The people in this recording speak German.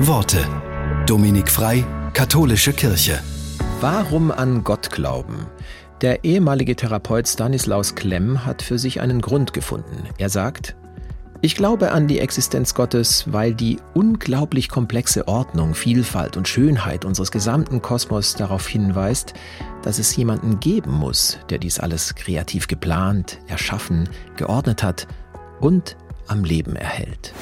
Worte. Dominik Frei, Katholische Kirche. Warum an Gott glauben? Der ehemalige Therapeut Stanislaus Klemm hat für sich einen Grund gefunden. Er sagt, ich glaube an die Existenz Gottes, weil die unglaublich komplexe Ordnung, Vielfalt und Schönheit unseres gesamten Kosmos darauf hinweist, dass es jemanden geben muss, der dies alles kreativ geplant, erschaffen, geordnet hat und am Leben erhält.